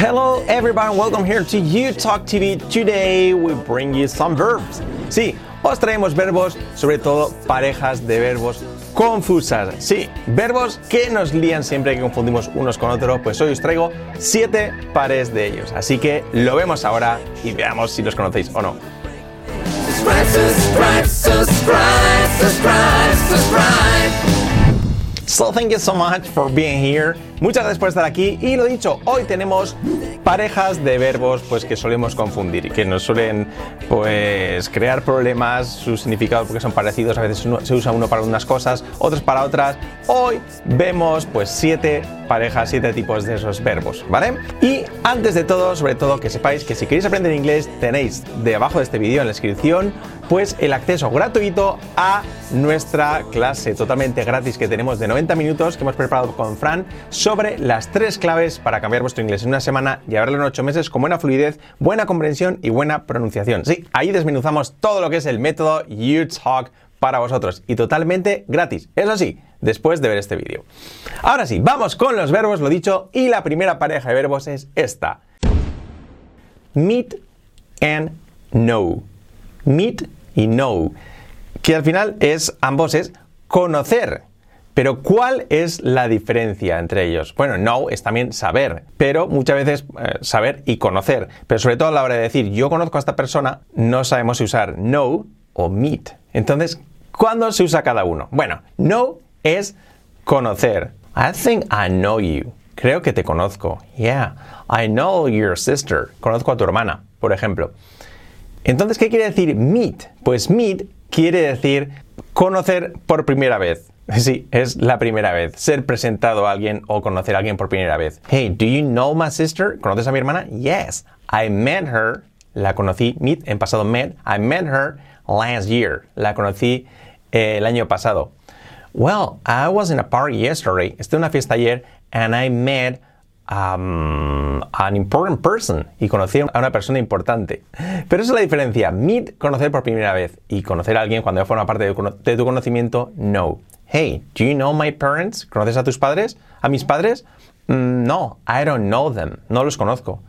Hello everyone, welcome here to You Talk TV. Today we bring you some verbs. Sí, os traemos verbos, sobre todo parejas de verbos confusas. Sí, verbos que nos lían siempre que confundimos unos con otros. Pues hoy os traigo siete pares de ellos. Así que lo vemos ahora y veamos si los conocéis o no. subscribe, subscribe, subscribe. So thank you so much for being here. Muchas gracias por estar aquí y lo dicho, hoy tenemos parejas de verbos pues que solemos confundir y que nos suelen pues crear problemas, su significado porque son parecidos, a veces uno- se usa uno para unas cosas, otros para otras. Hoy vemos pues siete parejas, siete tipos de esos verbos, ¿vale? Y antes de todo, sobre todo que sepáis que si queréis aprender inglés tenéis debajo de este vídeo en la descripción pues el acceso gratuito a nuestra clase totalmente gratis que tenemos de 90 minutos que hemos preparado con Fran sobre las tres claves para cambiar vuestro inglés en una semana y hablarlo en ocho meses con buena fluidez, buena comprensión y buena pronunciación. Sí, ahí desmenuzamos todo lo que es el método YouTalk para vosotros y totalmente gratis. Eso sí, después de ver este vídeo. Ahora sí, vamos con los verbos, lo dicho, y la primera pareja de verbos es esta. Meet and know. Meet y know. Que al final es, ambos es conocer. Pero ¿cuál es la diferencia entre ellos? Bueno, know es también saber, pero muchas veces eh, saber y conocer. Pero sobre todo a la hora de decir yo conozco a esta persona, no sabemos si usar know o meet. Entonces, ¿cuándo se usa cada uno? Bueno, know es conocer. I think I know you. Creo que te conozco. Yeah, I know your sister. Conozco a tu hermana, por ejemplo. Entonces, ¿qué quiere decir meet? Pues meet quiere decir conocer por primera vez. Sí, es la primera vez. Ser presentado a alguien o conocer a alguien por primera vez. Hey, do you know my sister? ¿Conoces a mi hermana? Yes. I met her. La conocí, meet, en pasado met. I met her last year. La conocí eh, el año pasado. Well, I was in a party yesterday. Estuve en una fiesta ayer and I met um, an important person y conocí a una persona importante. Pero esa es la diferencia. Meet, conocer por primera vez y conocer a alguien cuando ya forma parte de, tu conocimiento, no. Hey, do you know my parents? ¿Conoces a tus padres? ¿A mis padres? "Mm, no, I don't know them. No los conozco.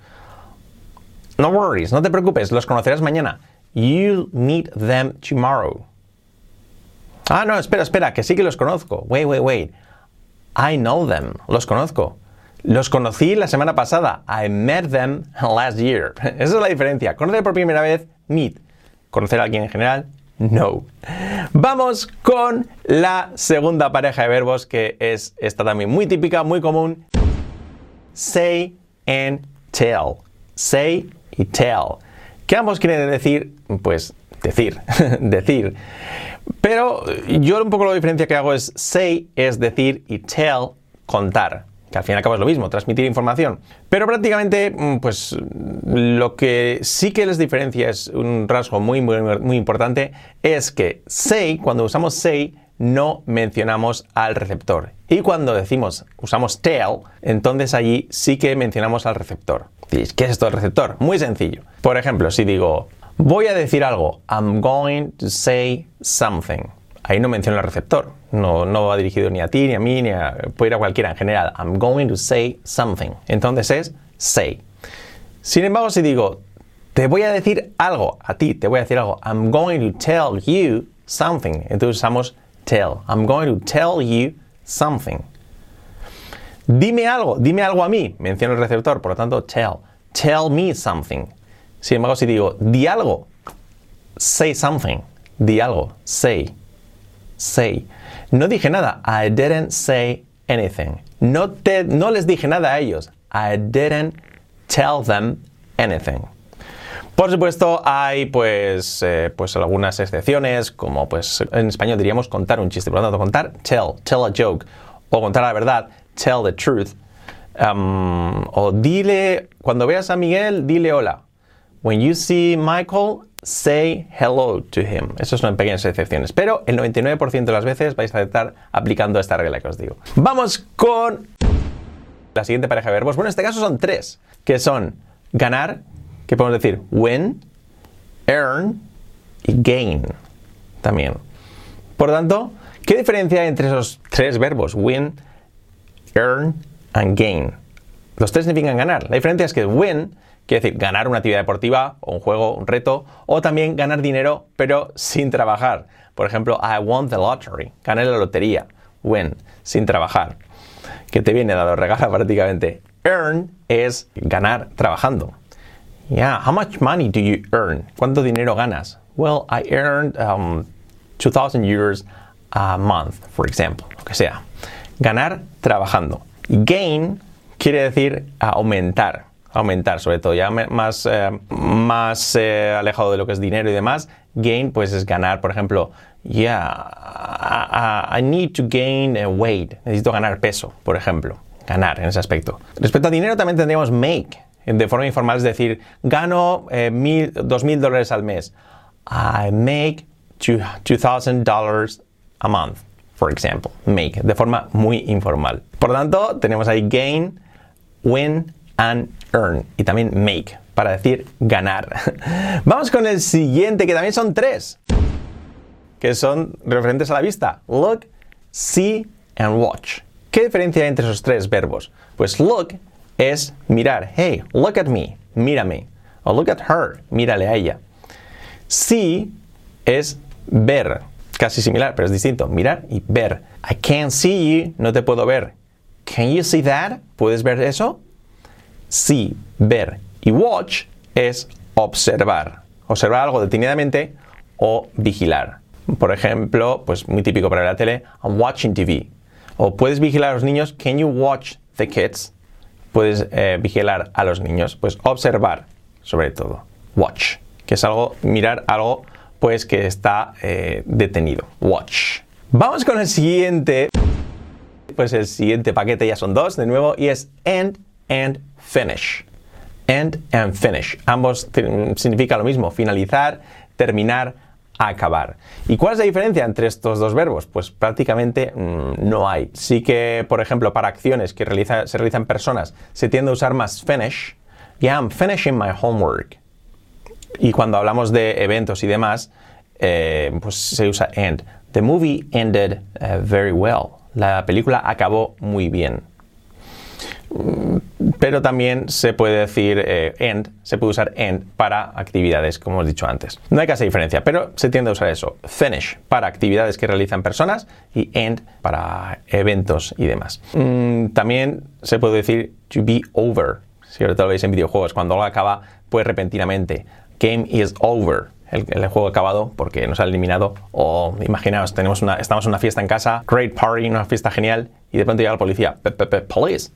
No worries, no te preocupes, los conocerás mañana. You'll meet them tomorrow. Ah, no, espera, espera, que sí que los conozco. Wait, wait, wait. I know them. Los conozco. Los conocí la semana pasada. I met them last year. Esa es la diferencia. Conocer por primera vez, meet. Conocer a alguien en general, no. Vamos con la segunda pareja de verbos que es esta también muy típica, muy común. Say and tell. Say y tell. Que ambos quieren decir, pues, decir, decir. Pero yo un poco la diferencia que hago es say es decir y tell contar. Que al fin y al cabo es lo mismo, transmitir información. Pero prácticamente, mm, pues lo que sí que les diferencia es un rasgo muy, muy, muy importante, es que say, cuando usamos say, no mencionamos al receptor. Y cuando decimos, usamos tell, entonces allí sí que mencionamos al receptor. ¿Qué es esto del receptor? Muy sencillo. Por ejemplo, si digo, voy a decir algo, I'm going to say something. Ahí no menciono al receptor. No, no va dirigido ni a ti, ni a mí, ni a, puede ir a cualquiera en general. I'm going to say something. Entonces es say. Sin embargo, si digo, te voy a decir algo, a ti te voy a decir algo, I'm going to tell you something. Entonces usamos tell. I'm going to tell you something. Dime algo, dime algo a mí, menciono el receptor, por lo tanto, tell. Tell me something. Sin embargo, si digo, di algo, say something. Di algo, say. Say. No dije nada. I didn't say anything. No, te, no les dije nada a ellos. I didn't tell them anything. Por supuesto, hay pues, eh, pues algunas excepciones, como pues en español diríamos contar un chiste. Por lo tanto, contar, tell, tell a joke. O contar la verdad, tell the truth. Um, o dile, cuando veas a Miguel, dile hola. When you see Michael, say hello to him. Esas son pequeñas excepciones. Pero el 99% de las veces vais a estar aplicando esta regla que os digo. Vamos con la siguiente pareja de verbos. Bueno, en este caso son tres, que son ganar, que podemos decir win, earn y gain también. Por lo tanto, ¿qué diferencia hay entre esos tres verbos? Win, earn and gain. Los tres significan ganar. La diferencia es que win quiere decir ganar una actividad deportiva o un juego, un reto, o también ganar dinero pero sin trabajar. Por ejemplo, I won the lottery, gané la lotería, win, sin trabajar. Que te viene dado regalo prácticamente. Earn es ganar trabajando. Yeah, how much money do you earn? ¿Cuánto dinero ganas? Well, I earned um, 2,000 euros a month, for example, lo que sea. Ganar trabajando. Gain quiere decir aumentar, aumentar sobre todo, ya más, eh, más eh, alejado de lo que es dinero y demás. Gain pues es ganar, por ejemplo, yeah, I, need to gain weight, necesito ganar peso, por ejemplo, ganar en ese aspecto. Respecto a dinero también tendríamos make, de forma informal, es decir, gano eh, mil, dos mil dólares al mes. I make $2,000 a month, for example. Make, de forma muy informal. Por lo tanto, tenemos ahí gain, win and earn. Y también make, para decir ganar. Vamos con el siguiente, que también son tres. Que son referentes a la vista. Look, see and watch. ¿Qué diferencia hay entre esos tres verbos? Pues look es mirar. Hey, look at me. Mírame. O look at her. Mírale a ella. See es ver, casi similar, pero es distinto. Mirar y ver. I can't see you, no te puedo ver. Can you see that? ¿Puedes ver eso? Sí, ver. Y watch es observar. Observar algo detenidamente o vigilar. Por ejemplo, pues muy típico para la tele, I'm watching TV. O puedes vigilar a los niños, can you watch the kids? Puedes eh, vigilar a los niños, pues observar, sobre todo. Watch, que es algo, mirar algo pues que está eh, detenido. Watch. Vamos con el siguiente. Pues el siguiente paquete ya son dos de nuevo y es end and finish. End and finish. Ambos significa lo mismo, finalizar, terminar, acabar. ¿Y cuál es la diferencia entre estos dos verbos? Pues prácticamente mm, no hay. Sí que, por ejemplo, para acciones que se realizan personas se tiende a usar más finish. Yeah, I'm finishing my homework. Y cuando hablamos de eventos y demás, eh, pues se usa end. The movie ended uh, very well. La película acabó muy bien. Mm, pero también se puede decir eh, end, se puede usar end para actividades, como hemos dicho antes. No hay casi diferencia, pero se tiende a usar eso. Finish para actividades que realizan personas y end para eventos y demás. Mm, también se puede decir to be over. Si ahora lo veis en videojuegos, cuando algo acaba, pues repentinamente game is over. El, juego acabado porque nos ha eliminado. O imaginaos, tenemos una, estamos en una fiesta en casa, great party, una fiesta genial, y de pronto llega la policía. Police.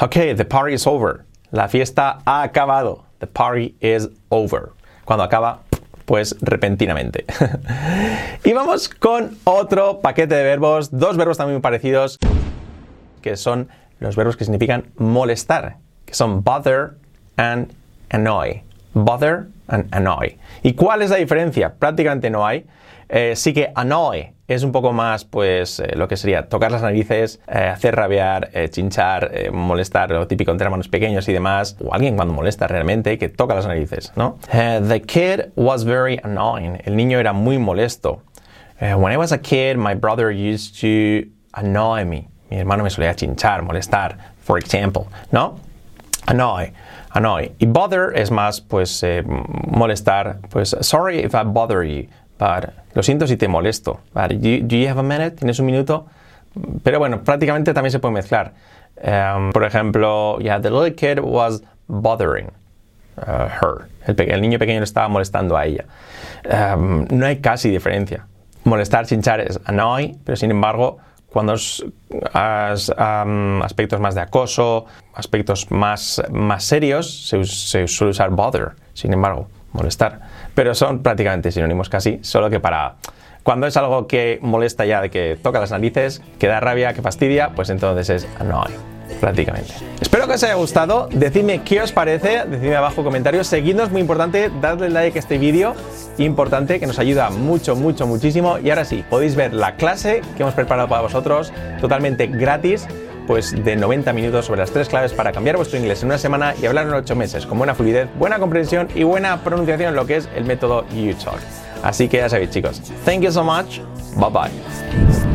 Ok, the party is over. La fiesta ha acabado. The party is over. Cuando acaba, pues repentinamente. y vamos con otro paquete de verbos, dos verbos también muy parecidos, que son los verbos que significan molestar, que son bother and annoy. Bother and annoy. ¿Y cuál es la diferencia? Prácticamente no hay. Eh, sí que annoy es un poco más, pues, eh, lo que sería tocar las narices, eh, hacer rabiar, chinchar, molestar, lo típico entre hermanos pequeños y demás, o alguien cuando molesta realmente, que toca las narices, ¿no? the kid was very annoying. El niño era muy molesto. when I was a kid, my brother used to annoy me. Mi hermano me solía chinchar, molestar, for example, ¿no? Annoy annoy. Y bother es más, pues, eh, molestar. Pues, sorry if I bother you, but lo siento si te molesto. But, do, you have a minute? ¿Tienes un minuto? Pero bueno, prácticamente también se puede mezclar. Um, por ejemplo, yeah, the little kid was bothering uh, her. El, niño pequeño le estaba molestando a ella. Um, no hay casi diferencia. Molestar, chinchar es annoy, pero sin embargo, cuando has aspectos más de acoso, aspectos más, más serios, se, suele usar bother, sin embargo, molestar. Pero son prácticamente sinónimos casi, solo que para cuando es algo que molesta ya de que toca las narices, que da rabia, que fastidia, pues entonces es annoy, prácticamente. Espero que os haya gustado, decidme qué os parece, decidme abajo en comentarios, seguidnos, muy importante, dadle like a este vídeo importante que nos ayuda mucho, mucho, muchísimo. Y ahora sí, podéis ver la clase que hemos preparado para vosotros totalmente gratis pues de 90 minutos sobre las tres claves para cambiar vuestro inglés en una semana y hablar en 8 meses con buena fluidez, buena comprensión y buena pronunciación lo que es el método UTalk. Así que ya sabéis chicos, thank you so much, bye bye.